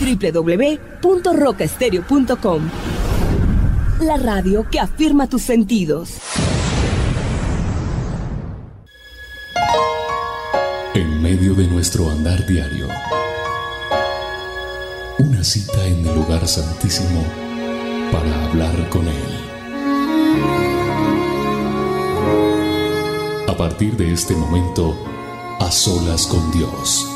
www.rocaestereo.com. La radio que afirma tus sentidos. En medio de nuestro andar diario, una cita en el lugar santísimo para hablar con Él. A partir de este momento, a solas con Dios.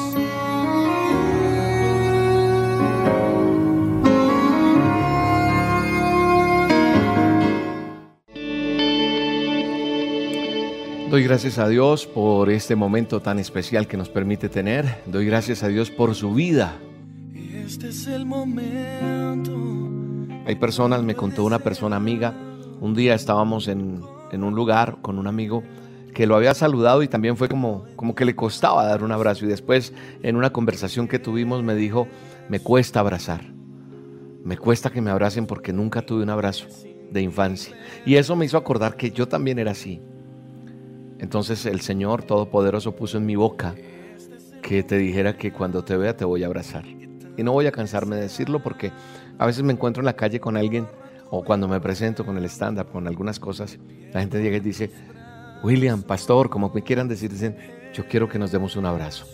Doy gracias a Dios por este momento tan especial que nos permite tener. Doy gracias a Dios por su vida. Este es el momento. Hay personas, me contó una persona amiga, un día estábamos en, en un lugar con un amigo que lo había saludado y también fue como, como que le costaba dar un abrazo. Y después, en una conversación que tuvimos, me dijo, me cuesta abrazar. Me cuesta que me abracen porque nunca tuve un abrazo de infancia. Y eso me hizo acordar que yo también era así. Entonces el Señor Todopoderoso puso en mi boca que te dijera que cuando te vea te voy a abrazar. Y no voy a cansarme de decirlo porque a veces me encuentro en la calle con alguien o cuando me presento con el stand-up, con algunas cosas, la gente llega y dice, William, pastor, como me quieran decir, dicen, yo quiero que nos demos un abrazo.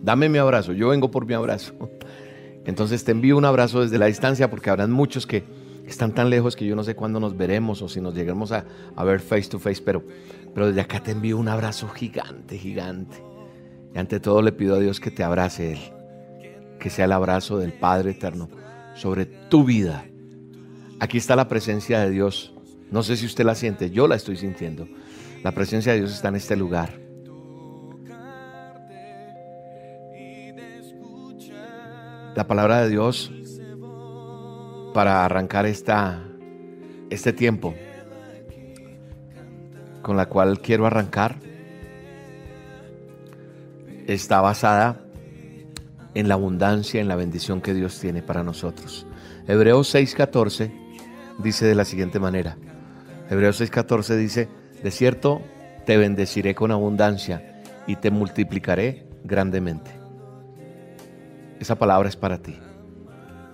Dame mi abrazo, yo vengo por mi abrazo. Entonces te envío un abrazo desde la distancia porque habrán muchos que están tan lejos que yo no sé cuándo nos veremos o si nos lleguemos a, a ver face to face, pero pero desde acá te envío un abrazo gigante, gigante. Y ante todo le pido a Dios que te abrace Él. Que sea el abrazo del Padre Eterno sobre tu vida. Aquí está la presencia de Dios. No sé si usted la siente, yo la estoy sintiendo. La presencia de Dios está en este lugar. La palabra de Dios para arrancar esta, este tiempo con la cual quiero arrancar está basada en la abundancia, en la bendición que Dios tiene para nosotros. Hebreos 6:14 dice de la siguiente manera. Hebreos 6:14 dice, de cierto te bendeciré con abundancia y te multiplicaré grandemente. Esa palabra es para ti.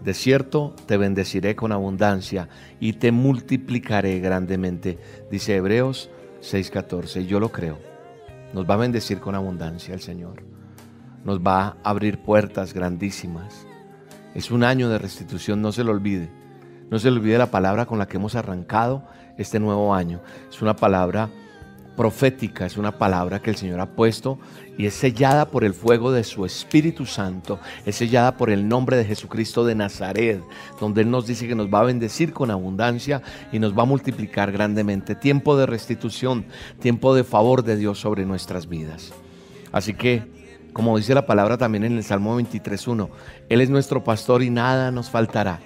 De cierto te bendeciré con abundancia y te multiplicaré grandemente, dice Hebreos 6:14. Yo lo creo. Nos va a bendecir con abundancia el Señor. Nos va a abrir puertas grandísimas. Es un año de restitución, no se lo olvide. No se le olvide la palabra con la que hemos arrancado este nuevo año. Es una palabra profética, es una palabra que el Señor ha puesto y es sellada por el fuego de su Espíritu Santo, es sellada por el nombre de Jesucristo de Nazaret, donde Él nos dice que nos va a bendecir con abundancia y nos va a multiplicar grandemente. Tiempo de restitución, tiempo de favor de Dios sobre nuestras vidas. Así que, como dice la palabra también en el Salmo 23.1, Él es nuestro pastor y nada nos faltará.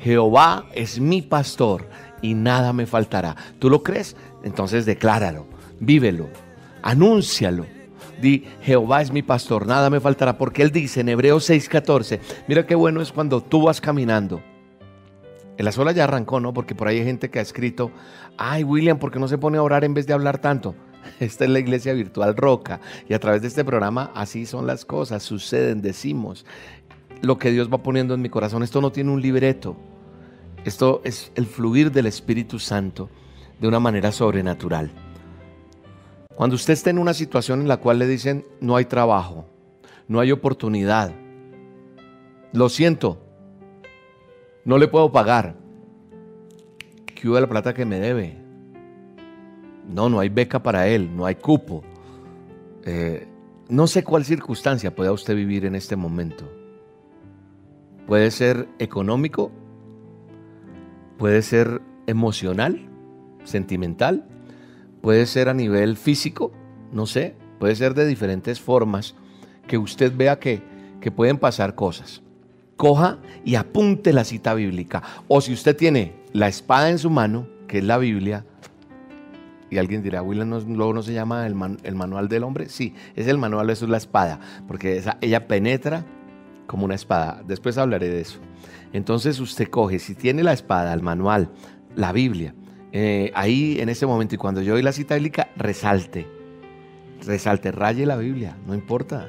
Jehová es mi pastor y nada me faltará. ¿Tú lo crees? Entonces decláralo vívelo, anúncialo. Di, Jehová es mi pastor, nada me faltará, porque Él dice en Hebreos 6:14, mira qué bueno es cuando tú vas caminando. En la sola ya arrancó, ¿no? Porque por ahí hay gente que ha escrito, ay William, ¿por qué no se pone a orar en vez de hablar tanto? Esta es la iglesia virtual Roca y a través de este programa así son las cosas, suceden, decimos lo que Dios va poniendo en mi corazón. Esto no tiene un libreto, esto es el fluir del Espíritu Santo de una manera sobrenatural. Cuando usted esté en una situación en la cual le dicen no hay trabajo, no hay oportunidad, lo siento, no le puedo pagar, ¿qué hubo la plata que me debe? No, no hay beca para él, no hay cupo. Eh, no sé cuál circunstancia pueda usted vivir en este momento. Puede ser económico, puede ser emocional, sentimental, Puede ser a nivel físico, no sé, puede ser de diferentes formas que usted vea que, que pueden pasar cosas. Coja y apunte la cita bíblica. O si usted tiene la espada en su mano, que es la Biblia, y alguien dirá, William, ¿no, luego no se llama el, manual del hombre? Sí, es el manual, eso es la espada, porque ella penetra como una espada. Después hablaré de eso. Entonces usted coge, si tiene la espada, el manual, la Biblia, eh, ahí en ese momento y cuando yo doy la cita bíblica, resalte, resalte, raye la Biblia, no importa.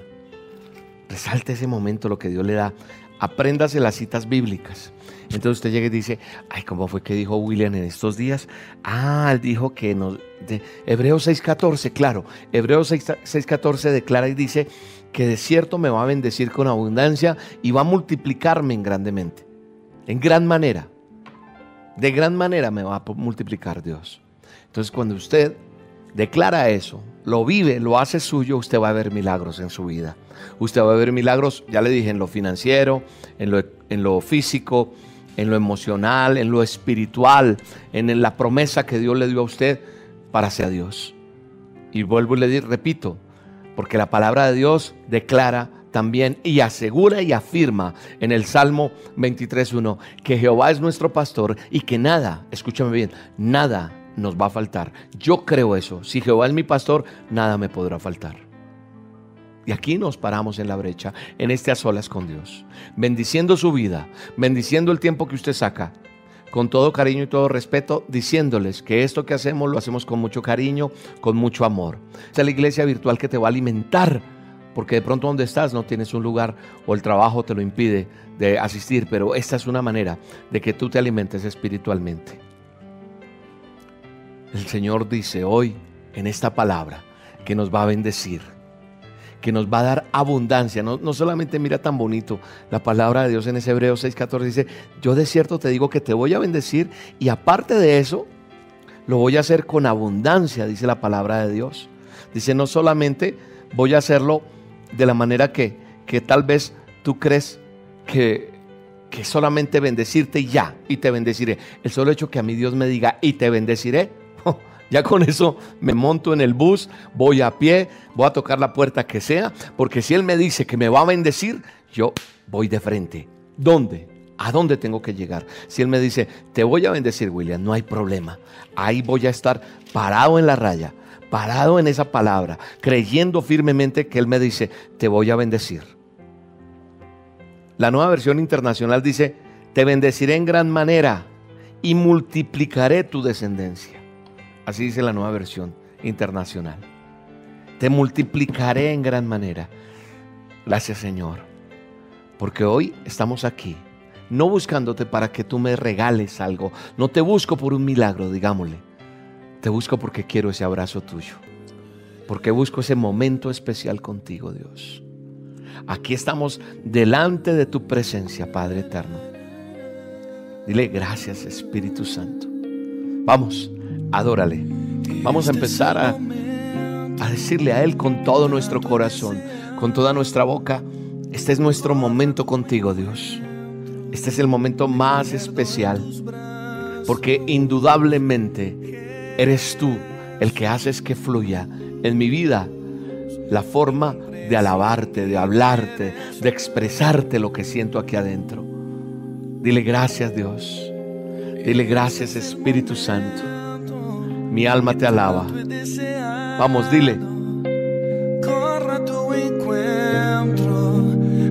Resalte ese momento, lo que Dios le da. Apréndase las citas bíblicas. Entonces usted llega y dice, ay, ¿cómo fue que dijo William en estos días? Ah, él dijo que nos... De, Hebreos 6.14, claro. Hebreos 6.14 declara y dice que de cierto me va a bendecir con abundancia y va a multiplicarme en grandemente. En gran manera. De gran manera me va a multiplicar Dios. Entonces cuando usted declara eso, lo vive, lo hace suyo, usted va a ver milagros en su vida. Usted va a ver milagros, ya le dije, en lo financiero, en lo, físico, en lo emocional, en lo espiritual, en la promesa que Dios le dio a usted para ser Dios. Y vuelvo y le repito, porque la palabra de Dios declara también y asegura y afirma en el Salmo 23.1 que Jehová es nuestro pastor y que nada, escúchame bien, nada nos va a faltar. Yo creo eso. Si Jehová es mi pastor, nada me podrá faltar. Y aquí nos paramos en la brecha, en este a solas con Dios, bendiciendo su vida, bendiciendo el tiempo que usted saca, con todo cariño y todo respeto, diciéndoles que esto que hacemos lo hacemos con mucho cariño, con mucho amor. Esta es la iglesia virtual que te va a alimentar, porque de pronto donde estás no tienes un lugar o el trabajo te lo impide de asistir, pero esta es una manera de que tú te alimentes espiritualmente. El Señor dice hoy en esta palabra que nos va a bendecir que nos va a dar abundancia. No, no, solamente mira tan bonito la palabra de Dios en ese Hebreo 6:14 dice, yo de cierto te digo que te voy a bendecir y aparte de eso, lo voy a hacer con abundancia, dice la palabra de Dios. Dice, no solamente voy a hacerlo de la manera que, que tal vez tú crees que, que solamente bendecirte y ya, y te bendeciré. El solo hecho que a mi Dios me diga, y te bendeciré, ya con eso me monto en el bus, voy a pie, voy a tocar la puerta que sea, porque si Él me dice que me va a bendecir, yo voy de frente. ¿Dónde? ¿A dónde tengo que llegar? Si Él me dice, te voy a bendecir, William, no hay problema. Ahí voy a estar parado en la raya, parado en esa palabra, creyendo firmemente que Él me dice, te voy a bendecir. La nueva versión internacional dice, te bendeciré en gran manera y multiplicaré tu descendencia. Así dice la nueva versión internacional. Te multiplicaré en gran manera. Gracias Señor. Porque hoy estamos aquí, no buscándote para que tú me regales algo. No te busco por un milagro, digámosle. Te busco porque quiero ese abrazo tuyo. Porque busco ese momento especial contigo, Dios. Aquí estamos delante de tu presencia, Padre eterno. Dile gracias, Espíritu Santo. Vamos adórale. Vamos a empezar a, a decirle a Él con todo nuestro corazón, con toda nuestra boca, este es nuestro momento contigo, Dios. Este es el momento más especial, porque indudablemente eres tú el que haces que fluya en mi vida la forma de alabarte, de hablarte, de expresarte lo que siento aquí adentro. Dile gracias Dios. Dile gracias Espíritu Santo. Mi alma te alaba. Vamos, dile. Corra tu encuentro,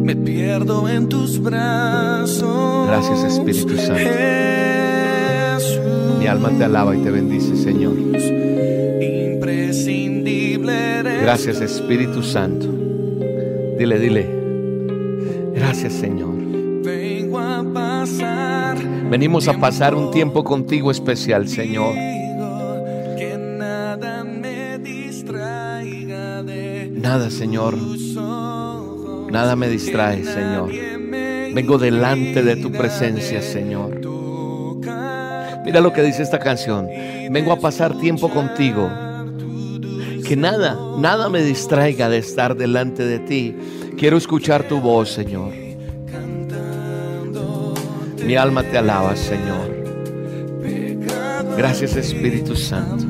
me pierdo en tus brazos. Gracias, Espíritu Santo. Mi alma te alaba y te bendice, Señor. Gracias, Espíritu Santo. Dile, dile. Gracias, Señor. Vengo a pasar. Venimos a pasar un tiempo contigo especial, Señor. Que nada me distraiga de Nada, Señor. Nada me distrae, Señor. Vengo delante de tu presencia, Señor. Mira lo que dice esta canción. Vengo a pasar tiempo contigo. Que nada, nada me distraiga de estar delante de ti. Quiero escuchar tu voz, Señor. Mi alma te alaba, Señor. Gracias, Espíritu Santo.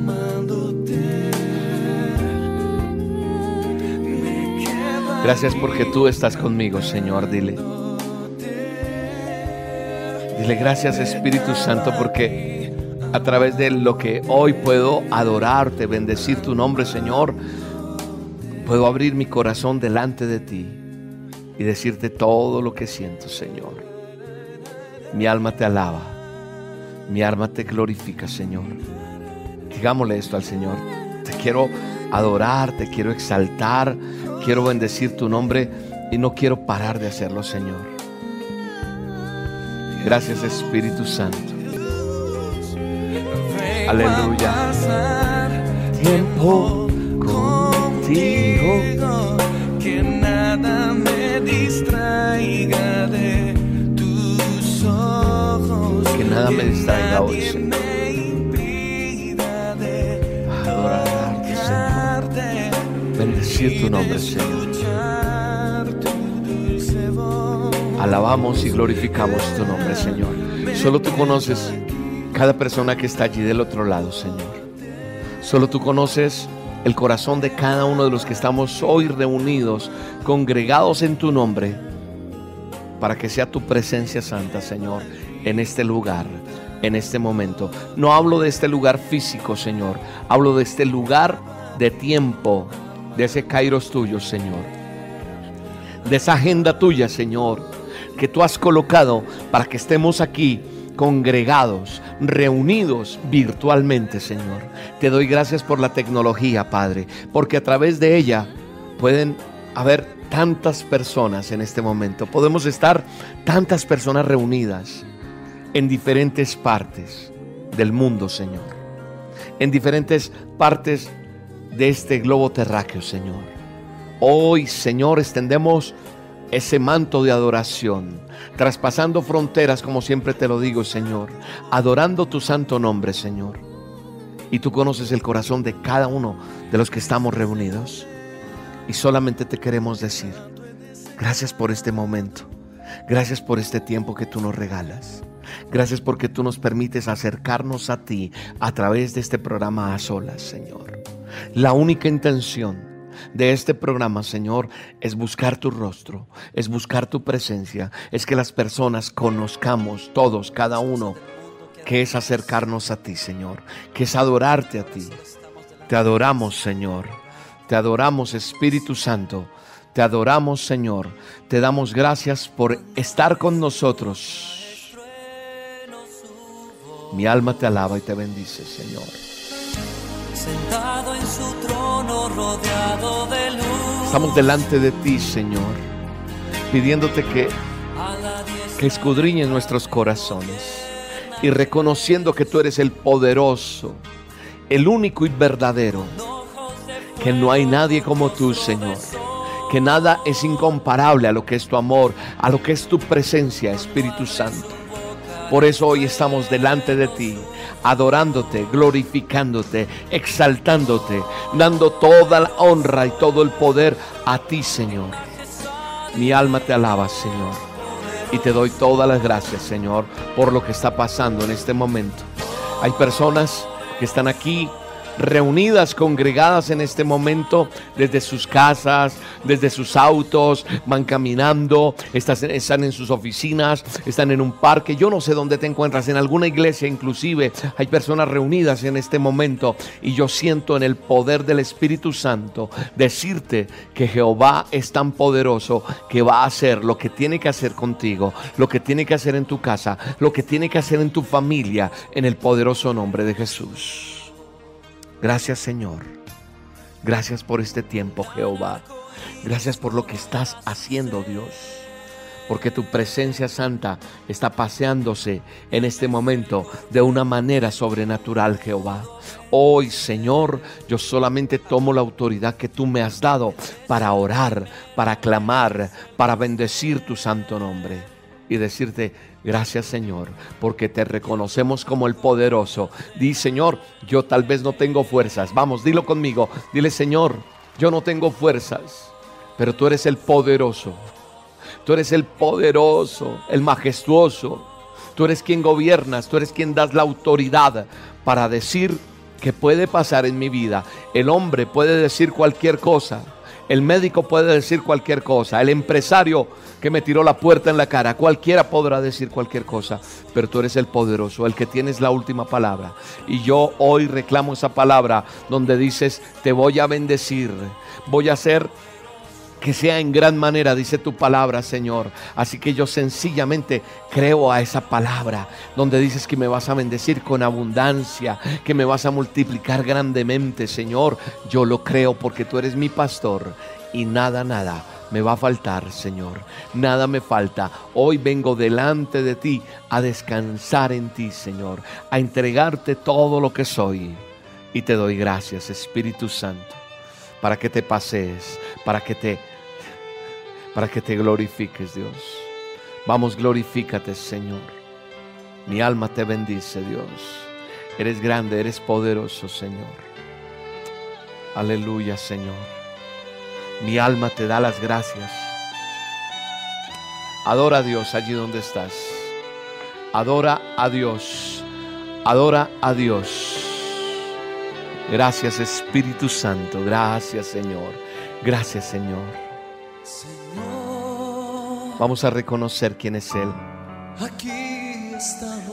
Gracias porque tú estás conmigo, Señor. Dile. Dile gracias, Espíritu Santo, porque a través de lo que hoy puedo adorarte, bendecir tu nombre, Señor, puedo abrir mi corazón delante de ti y decirte todo lo que siento, Señor. Mi alma te alaba, mi alma te glorifica, Señor. Digámosle esto al Señor. Te quiero adorar, te quiero exaltar, quiero bendecir tu nombre Y no quiero parar de hacerlo, Señor. Gracias, Espíritu Santo. Aleluya. Tiempo contigo. que nada me distraiga de tus ojos, Que nada me distraiga hoy, Señor. Adorarte, Señor. Bendecir tu nombre, Señor. Alabamos y glorificamos tu nombre, Señor. Solo tú conoces cada persona que está allí del otro lado, Señor. Solo tú conoces el corazón de cada uno de los que estamos hoy reunidos, congregados en tu nombre, para que sea tu presencia santa, Señor, en este lugar, en este momento. No hablo de este lugar físico, Señor. Hablo de este lugar de tiempo, de ese kairos tuyo, Señor de esa agenda tuya, Señor, que tú has colocado para que estemos aquí congregados, reunidos virtualmente, Señor. Te doy gracias por la tecnología, Padre, porque a través de ella pueden haber tantas personas en este momento. Podemos estar tantas personas reunidas en diferentes partes del mundo, Señor. En diferentes partes de este globo terráqueo, Señor. Hoy, Señor, extendemos ese manto de adoración, traspasando fronteras, como siempre te lo digo, Señor, adorando tu santo nombre, Señor. Y tú conoces el corazón de cada uno de los que estamos reunidos. Y solamente te queremos decir, gracias por este momento, gracias por este tiempo que tú nos regalas. Gracias porque tú nos permites acercarnos a ti a través de este programa a solas, Señor. La única intención de este programa, Señor, es buscar tu rostro, es buscar tu presencia, es que las personas conozcamos todos, cada uno, que es acercarnos a ti, Señor, que es adorarte a ti. Te adoramos, Señor. Te adoramos, Espíritu Santo. Te adoramos, Señor. Te damos gracias por estar con nosotros. Mi alma te alaba y te bendice, Señor. Sentado en su trono rodeado de luz. Estamos delante de ti, Señor, pidiéndote que, que escudriñes nuestros corazones y reconociendo que tú eres el poderoso, el único y verdadero, que no hay nadie como tú, Señor. Que nada es incomparable a lo que es tu amor, a lo que es tu presencia, Espíritu Santo. Por eso hoy estamos delante de ti, adorándote, glorificándote, exaltándote, dando toda la honra y todo el poder a ti, Señor. Mi alma te alaba, Señor. Y te doy todas las gracias, Señor, por lo que está pasando en este momento. Hay personas que están aquí reunidas, congregadas en este momento, desde sus casas, desde sus autos, van caminando, están en sus oficinas, están en un parque, yo no sé dónde te encuentras, en alguna iglesia inclusive, hay personas reunidas en este momento y yo siento en el poder del Espíritu Santo decirte que Jehová es tan poderoso que va a hacer lo que tiene que hacer contigo, lo que tiene que hacer en tu casa, lo que tiene que hacer en tu familia, en el poderoso nombre de Jesús. Gracias Señor. Gracias por este tiempo, Jehová. Gracias por lo que estás haciendo, Dios. Porque tu presencia santa está paseándose en este momento de una manera sobrenatural, Jehová. Hoy, Señor, yo solamente tomo la autoridad que tú me has dado para orar, para clamar, para bendecir tu santo nombre y decirte, gracias Señor, porque te reconocemos como el poderoso. Di, Señor, yo tal vez no tengo fuerzas. Vamos, dilo conmigo. Dile, Señor, yo no tengo fuerzas, pero tú eres el poderoso. Tú eres el poderoso, el majestuoso. Tú eres quien gobiernas, tú eres quien das la autoridad para decir que puede pasar en mi vida. El hombre puede decir cualquier cosa. El médico puede decir cualquier cosa. El empresario que me tiró la puerta en la cara. Cualquiera podrá decir cualquier cosa. Pero tú eres el poderoso, el que tienes la última palabra. Y yo hoy reclamo esa palabra donde dices, te voy a bendecir. Voy a hacer que sea en gran manera, dice tu palabra, Señor. Así que yo sencillamente creo a esa palabra, donde dices que me vas a bendecir con abundancia, que me vas a multiplicar grandemente, Señor. Yo lo creo porque tú eres mi pastor y nada, nada me va a faltar, Señor. Nada me falta. Hoy vengo delante de ti a descansar en ti, Señor, a entregarte todo lo que soy. Y te doy gracias, Espíritu Santo, para que te pasees, para que te para que te glorifiques, Dios. Vamos, glorifícate, Señor. Mi alma te bendice, Dios. Eres grande, eres poderoso, Señor. Aleluya, Señor. Mi alma te da las gracias. Adora a Dios allí donde estás. Adora a Dios. Adora a Dios. Gracias Espíritu Santo. Gracias Señor. Gracias Señor. Vamos a reconocer quién es Él.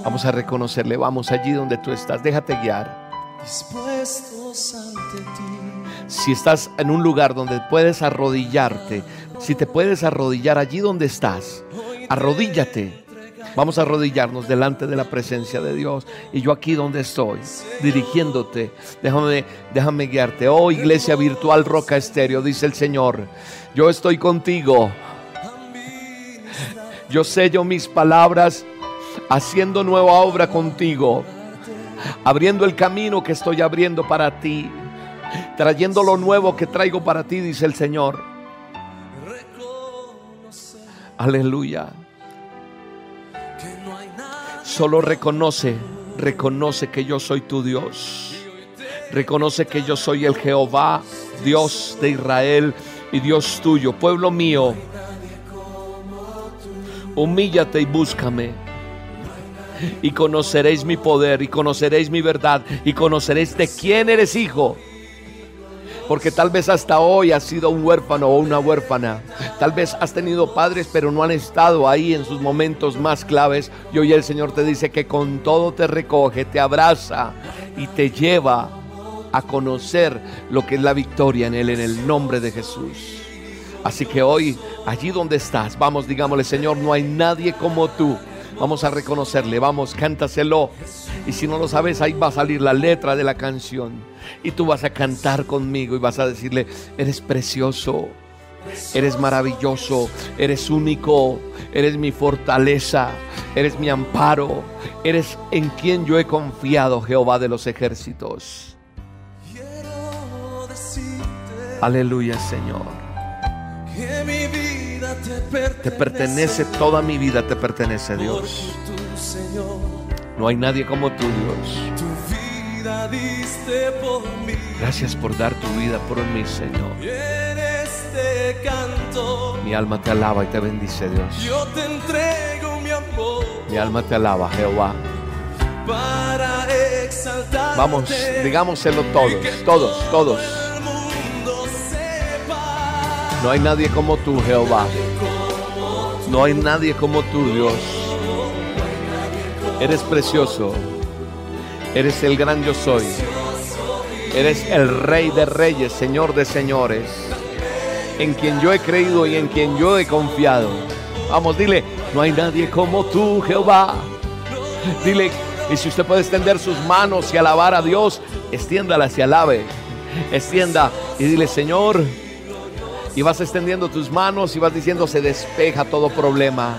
Vamos a reconocerle. Vamos allí donde tú estás. Déjate guiar. dispuestos ante ti. Si estás en un lugar donde puedes arrodillarte, si te puedes arrodillar allí donde estás, arrodíllate. Vamos a arrodillarnos delante de la presencia de Dios. Y yo aquí donde estoy, dirigiéndote, déjame, déjame guiarte. Oh iglesia virtual Roca Estéreo, dice el Señor, yo estoy contigo. Yo sello mis palabras haciendo nueva obra contigo, abriendo el camino que estoy abriendo para ti, trayendo lo nuevo que traigo para ti, dice el Señor. Aleluya. Solo reconoce, reconoce que yo soy tu Dios. Reconoce que yo soy el Jehová, Dios de Israel y Dios tuyo, pueblo mío. Humíllate y búscame. Y conoceréis mi poder y conoceréis mi verdad y conoceréis de quién eres hijo. Porque tal vez hasta hoy has sido un huérfano o una huérfana. Tal vez has tenido padres pero no han estado ahí en sus momentos más claves. Y hoy el Señor te dice que con todo te recoge, te abraza y te lleva a conocer lo que es la victoria en Él en el nombre de Jesús. Así que hoy, allí donde estás, vamos, digámosle, Señor, no hay nadie como tú. Vamos a reconocerle, vamos, cántaselo. Y si no lo sabes, ahí va a salir la letra de la canción. Y tú vas a cantar conmigo y vas a decirle, eres precioso, eres maravilloso, eres único, eres mi fortaleza, eres mi amparo, eres en quien yo he confiado, Jehová de los ejércitos. Aleluya, Señor. que mi vida te pertenece. Te pertenece, toda mi vida te pertenece, Dios. Porque tú, Señor, No hay nadie como tú, Dios. tu vida diste por mí. Gracias por dar tu vida por mí, Señor. Y en este canto Mi alma te alaba y te bendice, Dios. yo te entrego mi amor Mi alma te alaba, Jehová. para exaltar. Vamos, digámoselo todos, todos, todos. No hay nadie como tú, Jehová. No hay nadie como tú, Dios. Eres precioso. Eres el gran yo soy. Eres el rey de reyes, señor de señores. En quien yo he creído y en quien yo he confiado. Vamos, dile, no hay nadie como tú, Jehová. Dile, y si usted puede extender sus manos y alabar a Dios, extiéndalas y alabe. Extienda y dile, Señor, y vas extendiendo tus manos y vas diciendo, se despeja todo problema,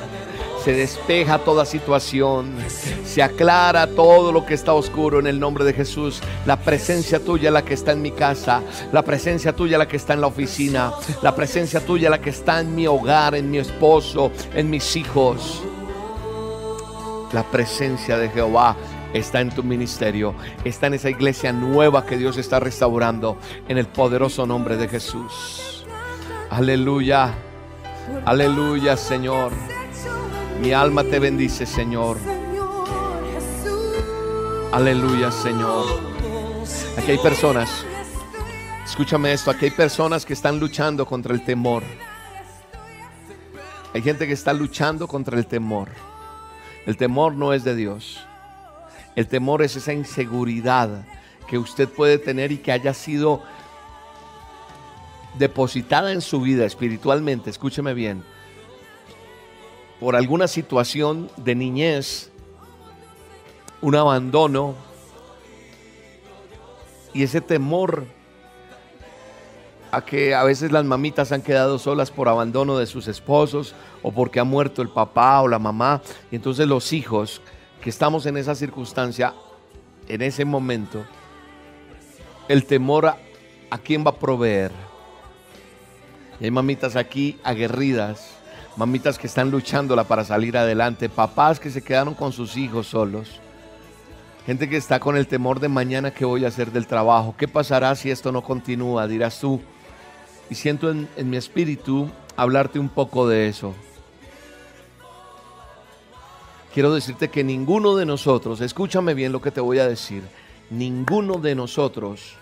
se despeja toda situación, se aclara todo lo que está oscuro en el nombre de Jesús. La presencia tuya la que está en mi casa, la presencia tuya la que está en la oficina, la presencia tuya la que está en mi hogar, en mi esposo, en mis hijos. La presencia de Jehová está en tu ministerio, está en esa iglesia nueva que Dios está restaurando en el poderoso nombre de Jesús. Aleluya, aleluya Señor. Mi alma te bendice Señor. Aleluya Señor. Aquí hay personas, escúchame esto, aquí hay personas que están luchando contra el temor. Hay gente que está luchando contra el temor. El temor no es de Dios. El temor es esa inseguridad que usted puede tener y que haya sido depositada en su vida espiritualmente, escúcheme bien, por alguna situación de niñez, un abandono, y ese temor a que a veces las mamitas han quedado solas por abandono de sus esposos o porque ha muerto el papá o la mamá. Y entonces los hijos que estamos en esa circunstancia, en ese momento, el temor a, a quién va a proveer. Y hay mamitas aquí aguerridas, mamitas que están luchándola para salir adelante, papás que se quedaron con sus hijos solos. Gente que está con el temor de mañana que voy a hacer del trabajo. ¿Qué pasará si esto no continúa? Dirás tú. Y siento en, en mi espíritu hablarte un poco de eso. Quiero decirte que ninguno de nosotros, escúchame bien lo que te voy a decir, ninguno de nosotros,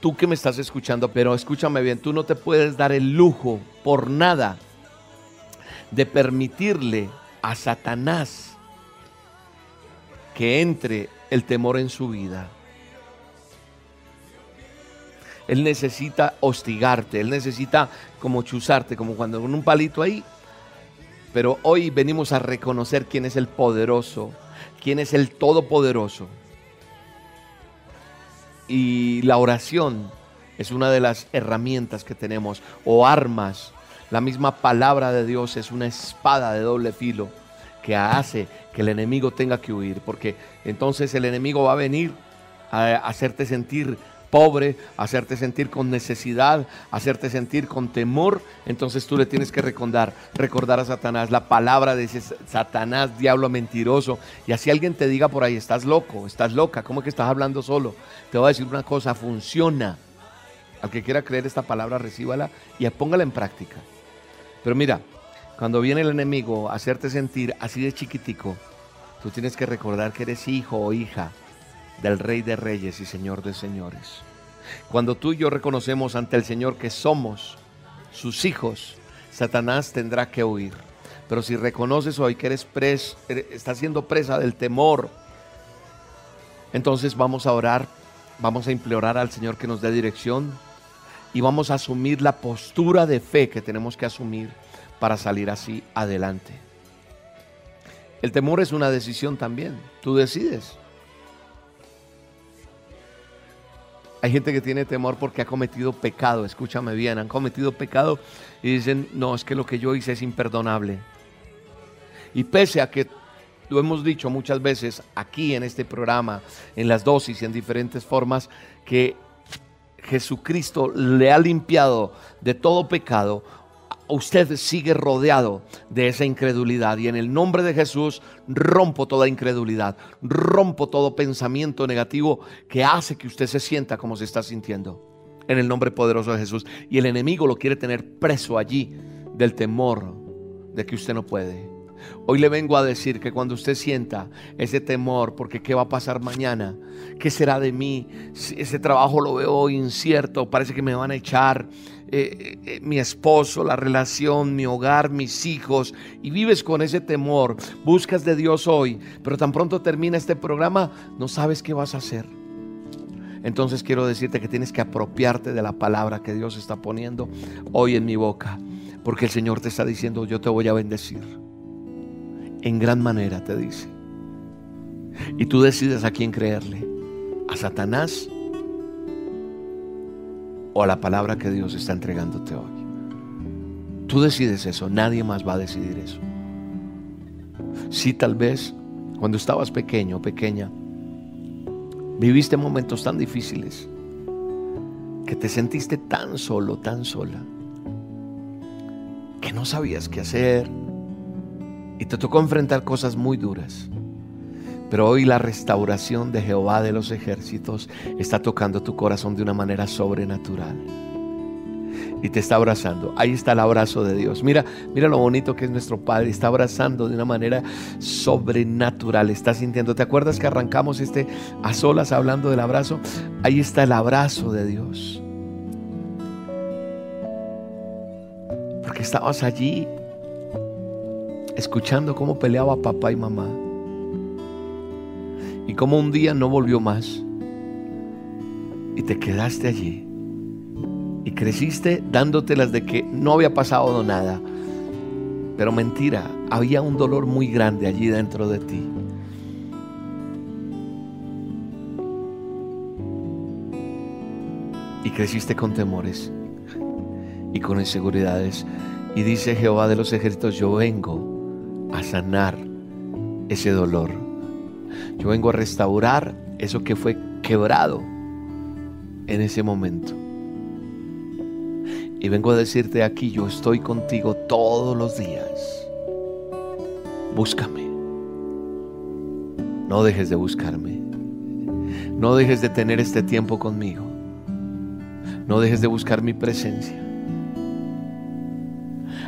tú que me estás escuchando, pero escúchame bien, tú no te puedes dar el lujo por nada de permitirle a Satanás que entre el temor en su vida. Él necesita hostigarte, Él necesita como chuzarte, como cuando con un palito ahí. Pero hoy venimos a reconocer quién es el poderoso, quién es el todopoderoso. Y la oración es una de las herramientas que tenemos, o armas. La misma palabra de Dios es una espada de doble filo que hace que el enemigo tenga que huir, porque entonces el enemigo va a venir a hacerte sentir pobre, hacerte sentir con necesidad, hacerte sentir con temor, entonces tú le tienes que recordar, recordar a Satanás la palabra de ese Satanás, diablo mentiroso, y así alguien te diga por ahí, estás loco, estás loca, ¿cómo que estás hablando solo? Te voy a decir una cosa, funciona. Al que quiera creer esta palabra, recíbala y póngala en práctica. Pero mira, cuando viene el enemigo a hacerte sentir así de chiquitico, tú tienes que recordar que eres hijo o hija del Rey de Reyes y Señor de Señores. Cuando tú y yo reconocemos ante el Señor que somos sus hijos, Satanás tendrá que huir. Pero si reconoces hoy que eres pres, estás siendo presa del temor, entonces vamos a orar, vamos a implorar al Señor que nos dé dirección y vamos a asumir la postura de fe que tenemos que asumir para salir así adelante. El temor es una decisión también. Tú decides. Hay gente que tiene temor porque ha cometido pecado, escúchame bien, han cometido pecado y dicen, no, es que lo que yo hice es imperdonable. Y pese a que lo hemos dicho muchas veces aquí en este programa, en las dosis y en diferentes formas, que Jesucristo le ha limpiado de todo pecado, usted sigue rodeado de esa incredulidad. Y en el nombre de Jesús rompo toda incredulidad, rompo todo pensamiento negativo que hace que usted se sienta como se está sintiendo. En el nombre poderoso de Jesús. Y el enemigo lo quiere tener preso allí del temor de que usted no puede. Hoy le vengo a decir que cuando usted sienta ese temor, porque qué va a pasar mañana, qué será de mí, ese trabajo lo veo incierto, parece que me van a echar, eh, eh, mi esposo, la relación, mi hogar, mis hijos, y vives con ese temor, buscas de Dios hoy, pero tan pronto termina este programa, no sabes qué vas a hacer. Entonces quiero decirte que tienes que apropiarte de la palabra que Dios está poniendo hoy en mi boca, porque el Señor te está diciendo, yo te voy a bendecir. En gran manera te dice. Y tú decides a quién creerle, a Satanás o a la palabra que Dios está entregándote hoy. Tú decides eso, nadie más va a decidir eso. Sí, tal vez cuando estabas pequeño o pequeña, viviste momentos tan difíciles que te sentiste tan solo, tan sola, que no sabías qué hacer y te tocó enfrentar cosas muy duras. Pero hoy la restauración de Jehová de los ejércitos está tocando tu corazón de una manera sobrenatural. Y te está abrazando. Ahí está el abrazo de Dios. Mira, mira lo bonito que es nuestro Padre. Está abrazando de una manera sobrenatural. Está sintiendo. ¿Te acuerdas que arrancamos este a solas hablando del abrazo? Ahí está el abrazo de Dios. Porque estabas allí escuchando cómo peleaba papá y mamá y como un día no volvió más. Y te quedaste allí. Y creciste dándotelas de que no había pasado nada. Pero mentira, había un dolor muy grande allí dentro de ti. Y creciste con temores. y con inseguridades. Y dice Jehová de los ejércitos, yo vengo sanar ese dolor. Yo vengo a restaurar eso que fue quebrado en ese momento. Y vengo a decirte aquí, yo estoy contigo todos los días. Búscame. No dejes de buscarme. No dejes de tener este tiempo conmigo. No dejes de buscar mi presencia.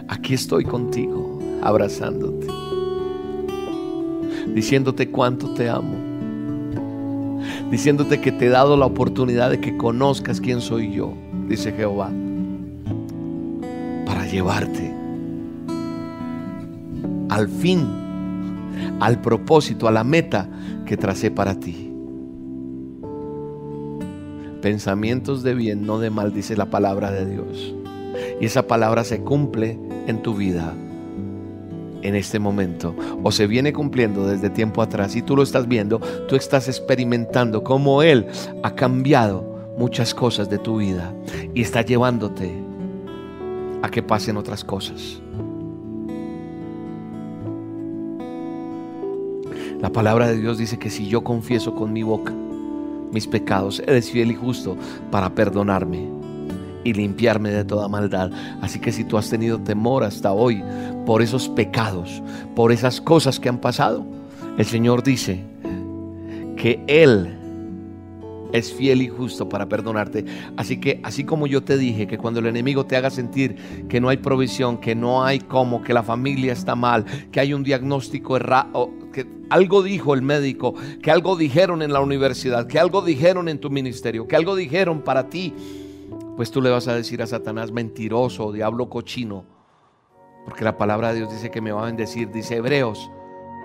Aquí estoy contigo, abrazándote, diciéndote cuánto te amo, diciéndote que te he dado la oportunidad de que conozcas quién soy yo, dice Jehová, para llevarte al fin, al propósito, a la meta que tracé para ti. Pensamientos de bien, no de mal, dice la palabra de Dios. Y esa palabra se cumple en tu vida en este momento o se viene cumpliendo desde tiempo atrás y tú lo estás viendo, tú estás experimentando cómo Él ha cambiado muchas cosas de tu vida y está llevándote a que pasen otras cosas. La palabra de Dios dice que si yo confieso con mi boca mis pecados, Él es fiel y justo para perdonarme y limpiarme de toda maldad. Así que si tú has tenido temor hasta hoy por esos pecados, por esas cosas que han pasado, el Señor dice que Él es fiel y justo para perdonarte. Así que así como yo te dije que cuando el enemigo te haga sentir que no hay provisión, que no hay cómo, que la familia está mal, que hay un diagnóstico errado, que algo dijo el médico, que algo dijeron en la universidad, que algo dijeron en tu ministerio, que algo dijeron para ti, pues tú le vas a decir a Satanás mentiroso, diablo cochino, porque la palabra de Dios dice que me va a bendecir, dice Hebreos,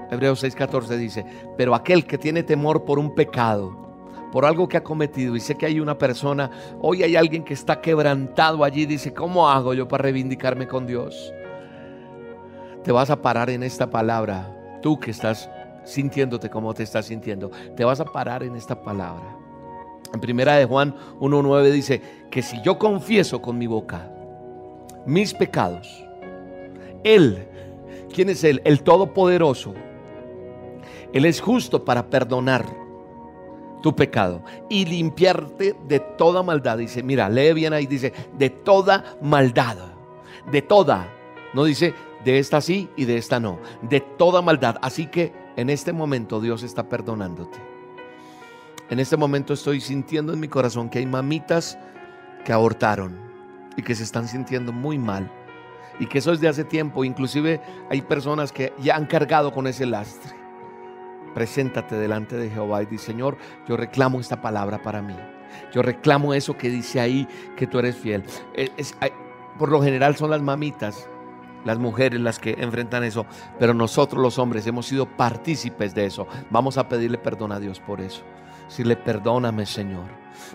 Hebreos 6:14 dice, pero aquel que tiene temor por un pecado, por algo que ha cometido, y sé que hay una persona, hoy hay alguien que está quebrantado allí, dice, ¿cómo hago yo para reivindicarme con Dios? Te vas a parar en esta palabra, tú que estás sintiéndote como te estás sintiendo, te vas a parar en esta palabra. En primera de Juan 1.9 dice que si yo confieso con mi boca mis pecados, Él, ¿quién es Él? El Todopoderoso. Él es justo para perdonar tu pecado y limpiarte de toda maldad. Dice, mira, lee bien ahí, dice, de toda maldad. De toda. No dice, de esta sí y de esta no. De toda maldad. Así que en este momento Dios está perdonándote. En este momento estoy sintiendo en mi corazón que hay mamitas que abortaron y que se están sintiendo muy mal. Y que eso es de hace tiempo. Inclusive hay personas que ya han cargado con ese lastre. Preséntate delante de Jehová y di, Señor, yo reclamo esta palabra para mí. Yo reclamo eso que dice ahí, que tú eres fiel. Es, por lo general son las mamitas, las mujeres las que enfrentan eso, pero nosotros los hombres hemos sido partícipes de eso. Vamos a pedirle perdón a Dios por eso. Si le perdóname, Señor.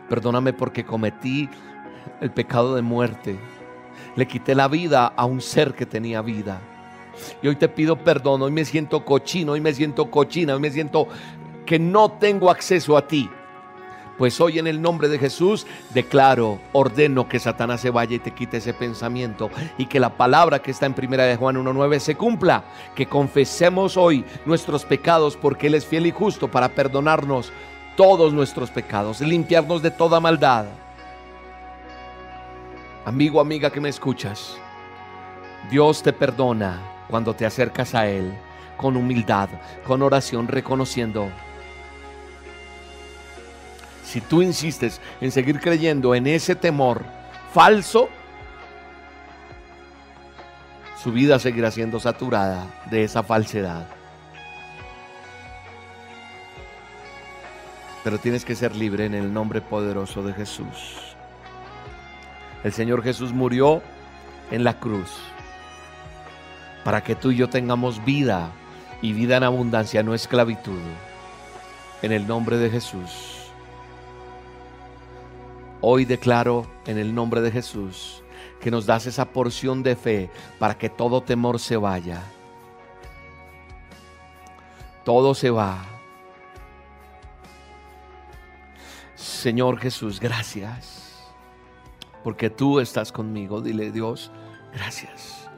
Perdóname porque cometí el pecado de muerte. Le quité la vida a un ser que tenía vida. Y hoy te pido perdón. Hoy me siento cochino, hoy me siento cochina, hoy me siento que no tengo acceso a ti. Pues hoy en el nombre de Jesús declaro, ordeno que Satanás se vaya y te quite ese pensamiento y que la palabra que está en primera de Juan 1.9 se cumpla, que confesemos hoy nuestros pecados porque Él es fiel y justo para perdonarnos todos nuestros pecados, limpiarnos de toda maldad. Amigo, amiga que me escuchas, Dios te perdona cuando te acercas a Él con humildad, con oración, reconociendo. Si tú insistes en seguir creyendo en ese temor falso, su vida seguirá siendo saturada de esa falsedad. Pero tienes que ser libre en el nombre poderoso de Jesús. El Señor Jesús murió en la cruz para que tú y yo tengamos vida y vida en abundancia, no esclavitud. En el nombre de Jesús. Hoy declaro en el nombre de Jesús que nos das esa porción de fe para que todo temor se vaya. Todo se va. Señor Jesús, gracias. Porque tú estás conmigo. Dile, Dios, gracias.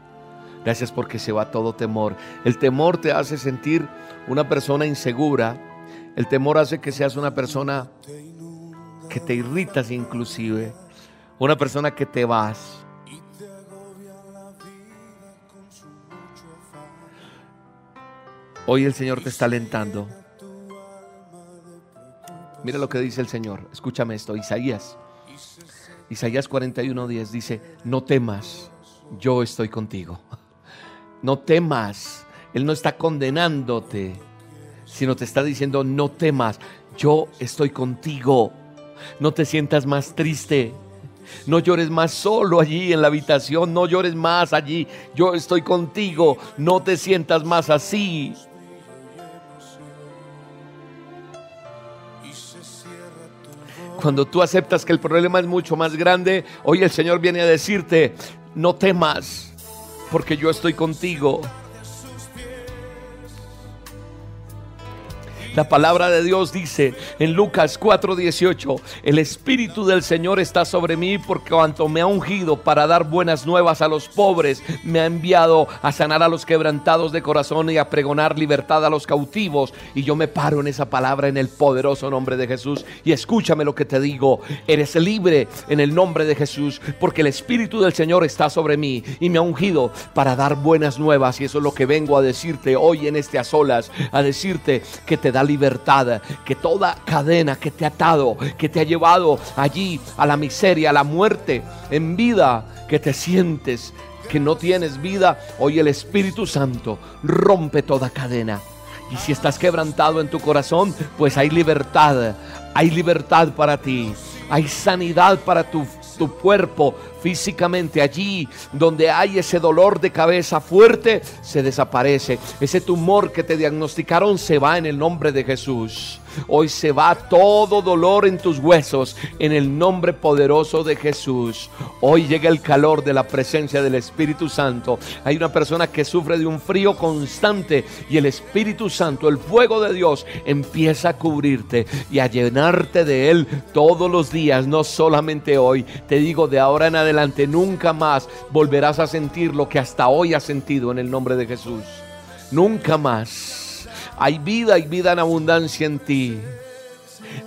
Gracias porque se va todo temor. El temor te hace sentir una persona insegura. El temor hace que seas una persona que te irritas inclusive. Una persona que te vas. Hoy el Señor te está alentando. Mira lo que dice el Señor. Escúchame esto. Isaías. Isaías 41:10 dice, no temas, yo estoy contigo. No temas. Él no está condenándote, sino te está diciendo, no temas, yo estoy contigo. No te sientas más triste. No llores más solo allí en la habitación, no llores más allí. Yo estoy contigo. No te sientas más así. Cuando tú aceptas que el problema es mucho más grande, hoy el Señor viene a decirte, no temas, porque yo estoy contigo. La palabra de Dios dice en Lucas 4:18, el Espíritu del Señor está sobre mí porque cuanto me ha ungido para dar buenas nuevas a los pobres, me ha enviado a sanar a los quebrantados de corazón y a pregonar libertad a los cautivos. Y yo me paro en esa palabra en el poderoso nombre de Jesús. Y escúchame lo que te digo, eres libre en el nombre de Jesús porque el Espíritu del Señor está sobre mí y me ha ungido para dar buenas nuevas. Y eso es lo que vengo a decirte hoy en este a solas, a decirte que te da libertad, que toda cadena que te ha atado, que te ha llevado allí a la miseria, a la muerte, en vida, que te sientes que no tienes vida, hoy el Espíritu Santo rompe toda cadena. Y si estás quebrantado en tu corazón, pues hay libertad, hay libertad para ti, hay sanidad para tu, tu cuerpo físicamente. Allí donde hay ese dolor de cabeza fuerte, se desaparece. Ese tumor que te diagnosticaron se va en el nombre de Jesús. Hoy se va todo dolor en tus huesos en el nombre poderoso de Jesús. Hoy llega el calor de la presencia del Espíritu Santo. Hay una persona que sufre de un frío constante y el Espíritu Santo, el fuego de Dios, empieza a cubrirte y a llenarte de Él todos los días, no solamente hoy. Te digo, de ahora en adelante nunca más volverás a sentir lo que hasta hoy has sentido en el nombre de Jesús. Nunca más. Hay vida y vida en abundancia en ti.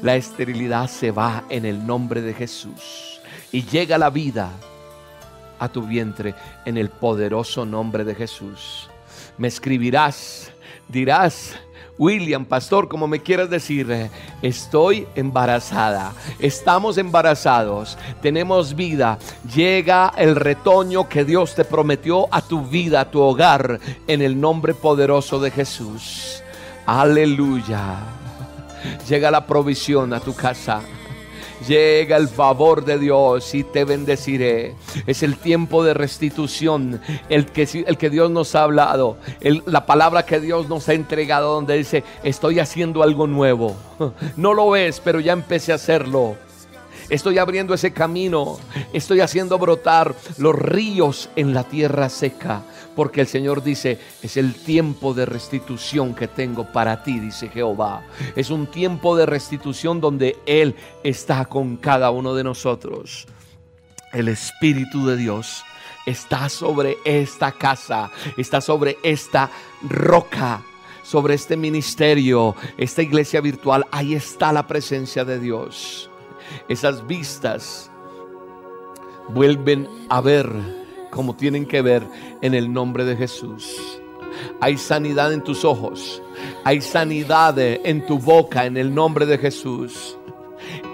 La esterilidad se va en el nombre de Jesús. Y llega la vida a tu vientre en el poderoso nombre de Jesús. Me escribirás, dirás, William, pastor, como me quieras decir, estoy embarazada, estamos embarazados, tenemos vida, llega el retoño que Dios te prometió a tu vida, a tu hogar, en el nombre poderoso de Jesús. Aleluya. Llega la provisión a tu casa. Llega el favor de Dios y te bendeciré. Es el tiempo de restitución, el que, el que Dios nos ha hablado, la palabra que Dios nos ha entregado donde dice, estoy haciendo algo nuevo. No lo ves, pero ya empecé a hacerlo. Estoy abriendo ese camino. Estoy haciendo brotar los ríos en la tierra seca. Porque el Señor dice, es el tiempo de restitución que tengo para ti, dice Jehová. Es un tiempo de restitución donde Él está con cada uno de nosotros. El Espíritu de Dios está sobre esta casa, está sobre esta roca, sobre este ministerio, esta iglesia virtual. Ahí está la presencia de Dios. Esas vistas vuelven a ver como tienen que ver en el nombre de Jesús. Hay sanidad en tus ojos. Hay sanidad en tu boca en el nombre de Jesús.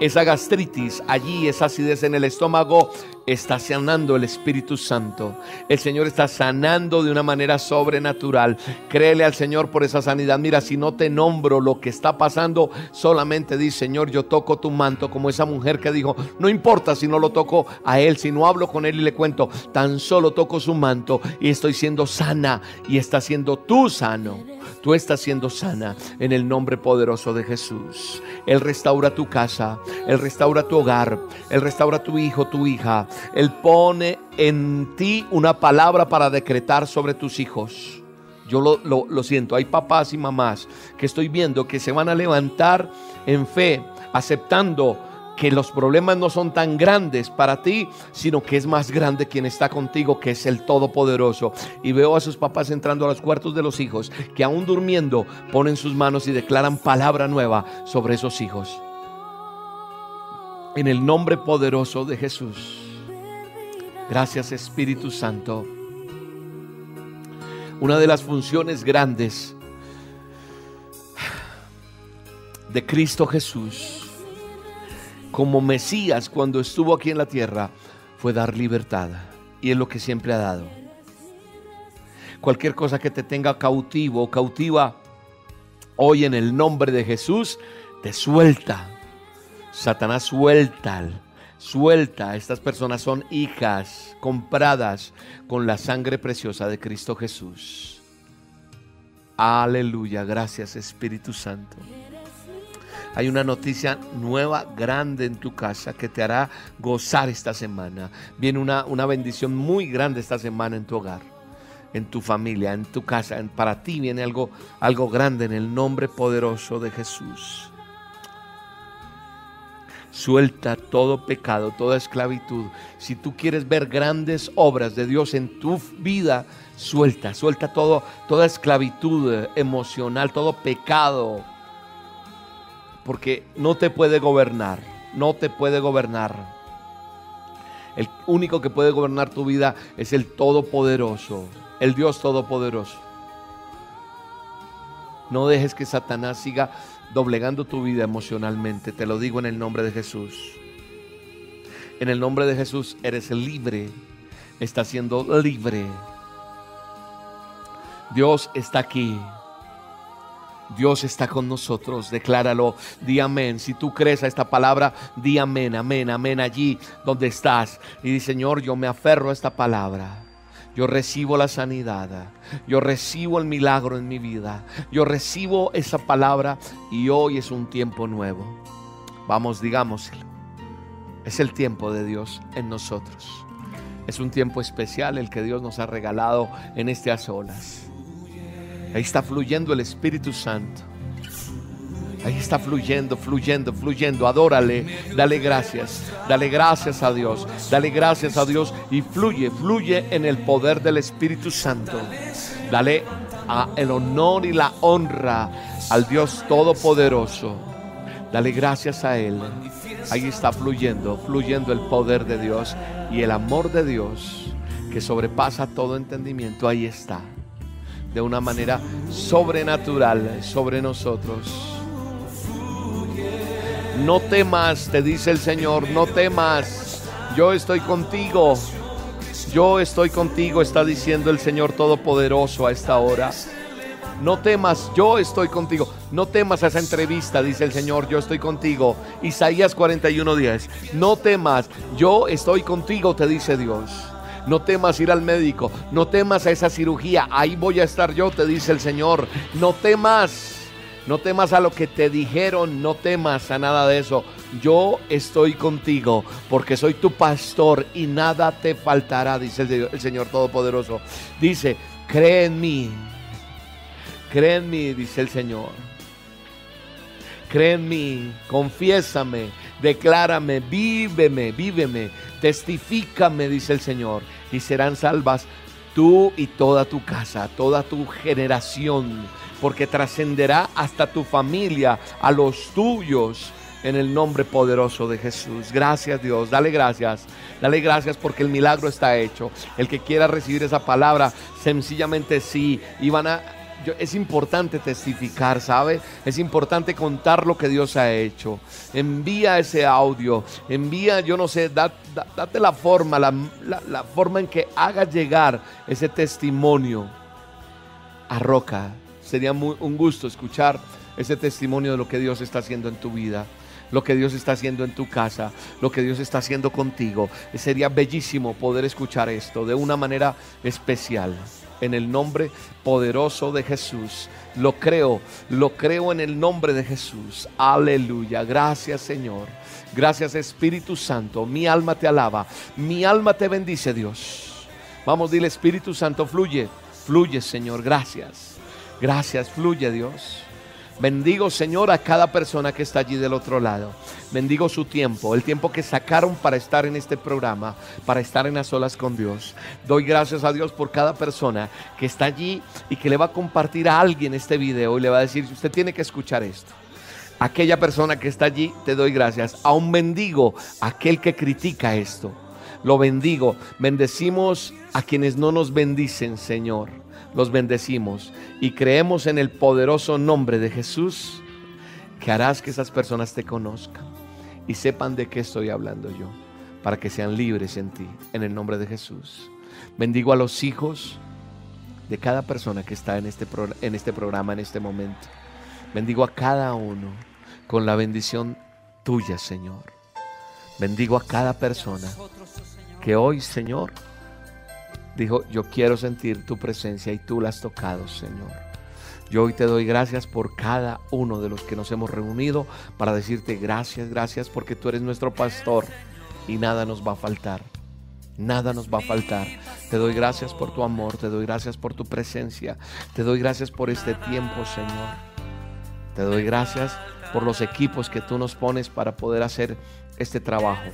Esa gastritis allí, esa acidez en el estómago, está sanando el Espíritu Santo. El Señor está sanando de una manera sobrenatural. Créele al Señor por esa sanidad. Mira, si no te nombro lo que está pasando, solamente di, Señor, yo toco tu manto, como esa mujer que dijo, no importa si no lo toco a Él, si no hablo con Él y le cuento, tan solo toco su manto y estoy siendo sana y está siendo tú sano. Tú estás siendo sana en el nombre poderoso de Jesús. Él restaura tu casa, Él restaura tu hogar, Él restaura tu hijo, tu hija. Él pone en ti una palabra para decretar sobre tus hijos. Yo lo, lo- siento, hay papás y mamás que estoy viendo que se van a levantar en fe, aceptando que los problemas no son tan grandes para ti, sino que es más grande quien está contigo, que es el Todopoderoso. Y veo a sus papás entrando a los cuartos de los hijos, que aún durmiendo ponen sus manos y declaran palabra nueva sobre esos hijos. En el nombre poderoso de Jesús. Gracias Espíritu Santo. Una de las funciones grandes de Cristo Jesús como Mesías cuando estuvo aquí en la tierra fue dar libertad. Y es lo que siempre ha dado. Cualquier cosa que te tenga cautivo o cautiva, hoy en el nombre de Jesús, te suelta. Satanás suelta, suelta. Estas personas son hijas compradas con la sangre preciosa de Cristo Jesús. Aleluya, gracias Espíritu Santo. Hay una noticia nueva, grande en tu casa que te hará gozar esta semana. Viene una, una bendición muy grande esta semana en tu hogar, en tu familia, en tu casa. Para ti viene algo, algo grande en el nombre poderoso de Jesús. Suelta todo pecado, toda esclavitud. Si tú quieres ver grandes obras de Dios en tu vida, suelta, suelta todo, toda esclavitud emocional, todo pecado porque no te puede gobernar, no te puede gobernar. El único que puede gobernar tu vida es el Todopoderoso, el Dios Todopoderoso. No dejes que Satanás siga doblegando tu vida emocionalmente, te lo digo en el nombre de Jesús. En el nombre de Jesús eres libre, estás siendo libre. Dios está aquí. Dios está con nosotros, decláralo, di amén. Si tú crees a esta palabra, di amén, amén, amén allí donde estás. Y di, Señor, yo me aferro a esta palabra. Yo recibo la sanidad. Yo recibo el milagro en mi vida. Yo recibo esa palabra y hoy es un tiempo nuevo. Vamos, digámoslo. Es el tiempo de Dios en nosotros. Es un tiempo especial el que Dios nos ha regalado en estas olas. Ahí está fluyendo el Espíritu Santo. Ahí está fluyendo, fluyendo, fluyendo. Adórale, dale gracias, dale gracias a Dios, dale gracias a Dios y fluye, fluye en el poder del Espíritu Santo. Dale a el honor y la honra al Dios Todopoderoso. Dale gracias a Él. Ahí está fluyendo, fluyendo el poder de Dios y el amor de Dios que sobrepasa todo entendimiento. Ahí está de una manera sobrenatural sobre nosotros. No temas, te dice el Señor, no temas, yo estoy contigo. Yo estoy contigo, está diciendo el Señor Todopoderoso a esta hora. No temas, yo estoy contigo. No temas a esa entrevista, dice el Señor, yo estoy contigo. Isaías 41:10. No temas, yo estoy contigo, te dice Dios. No temas ir al médico, no temas a esa cirugía, ahí voy a estar yo, te dice el Señor. No temas. No temas a lo que te dijeron, no temas a nada de eso. Yo estoy contigo porque soy tu pastor y nada te faltará, dice el, Señor Todopoderoso. Dice, cree en mí, cree en mí, dice el Señor. Cree en mí, confiésame, declárame, víveme, víveme, testifícame, dice el Señor y serán salvas tú y toda tu casa, toda tu generación, porque trascenderá hasta tu familia, a los tuyos, en el nombre poderoso de Jesús. Gracias Dios, dale gracias, dale gracias porque el milagro está hecho. El que quiera recibir esa palabra, sencillamente sí, y van a es importante testificar, ¿sabe? Es importante contar lo que Dios ha hecho. Envía ese audio, envía, yo no sé, date la forma, la, forma en que haga llegar ese testimonio a Roca. Sería muy, un gusto escuchar ese testimonio de lo que Dios está haciendo en tu vida lo que Dios está haciendo en tu casa, lo que Dios está haciendo contigo. Sería bellísimo poder escuchar esto de una manera especial en el nombre poderoso de Jesús. Lo creo, lo creo en el nombre de Jesús. Aleluya. Gracias Señor. Gracias Espíritu Santo. Mi alma te alaba. Mi alma te bendice Dios. Vamos, dile Espíritu Santo, fluye. Fluye Señor. Gracias. Gracias. Fluye Dios. Bendigo, Señor, a cada persona que está allí del otro lado. Bendigo su tiempo, el tiempo que sacaron para estar en este programa, para estar en las olas con Dios. Doy gracias a Dios por cada persona que está allí y que le va a compartir a alguien este video y le va a decir, usted tiene que escuchar esto. Aquella persona que está allí, te doy gracias. A un bendigo, aquel que critica esto. Lo bendigo. Bendecimos a quienes no nos bendicen, Señor. Los bendecimos y creemos en el poderoso nombre de Jesús que harás que esas personas te conozcan y sepan de qué estoy hablando yo, para que sean libres en ti, en el nombre de Jesús. Bendigo a los hijos de cada persona que está en este, pro- en este programa en este momento. Bendigo a cada uno con la bendición tuya, Señor. Bendigo a cada persona que hoy, Señor, dijo, yo quiero sentir tu presencia y tú la has tocado, Señor. Yo hoy te doy gracias por cada uno de los que nos hemos reunido para decirte gracias, gracias porque tú eres nuestro pastor y nada nos va a faltar. Nada nos va a faltar. Te doy gracias por tu amor, te doy gracias por tu presencia, te doy gracias por este tiempo, Señor. Te doy gracias por los equipos que tú nos pones para poder hacer este trabajo.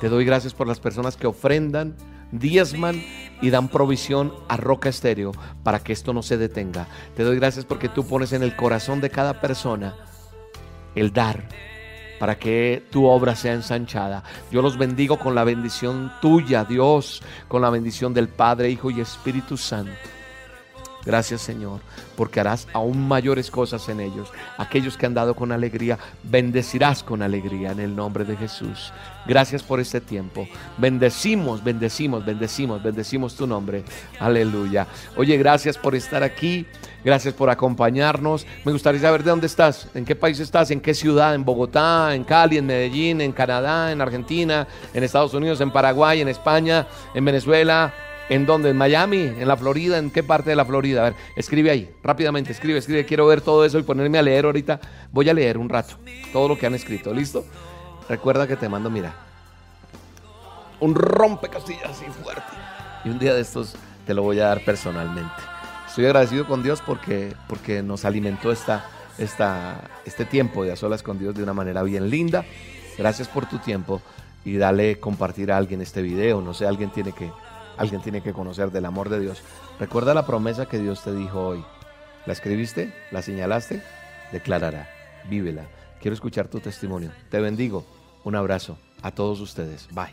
Te doy gracias por las personas que ofrendan, diezman y dan provisión a Roca Estéreo para que esto no se detenga. Te doy gracias porque tú pones en el corazón de cada persona el dar para que tu obra sea ensanchada. Yo los bendigo con la bendición tuya, Dios, con la bendición del Padre, Hijo y Espíritu Santo. Gracias Señor, porque harás aún mayores cosas en ellos. Aquellos que han dado con alegría, bendecirás con alegría en el nombre de Jesús. Gracias por este tiempo. Bendecimos, bendecimos, bendecimos, bendecimos tu nombre. Aleluya. Oye, gracias por estar aquí. Gracias por acompañarnos. Me gustaría saber de dónde estás, en qué país estás, en qué ciudad, en Bogotá, en Cali, en Medellín, en Canadá, en Argentina, en Estados Unidos, en Paraguay, en España, en Venezuela, ¿En dónde? ¿En Miami? ¿En la Florida? ¿En qué parte de la Florida? A ver, escribe ahí, rápidamente, escribe, escribe. Quiero ver todo eso y ponerme a leer ahorita. Voy a leer un rato todo lo que han escrito, ¿listo? Recuerda que te mando, mira, un rompecastillas así fuerte. Y un día de estos te lo voy a dar personalmente. Estoy agradecido con Dios porque, porque nos alimentó esta, esta, este tiempo de a solas con Dios de una manera bien linda. Gracias por tu tiempo y dale compartir a alguien este video. No sé, alguien tiene que Alguien tiene que conocer del amor de Dios. Recuerda la promesa que Dios te dijo hoy. ¿La escribiste? ¿La señalaste? Declarará. Vívela. Quiero escuchar tu testimonio. Te bendigo. Un abrazo a todos ustedes. Bye.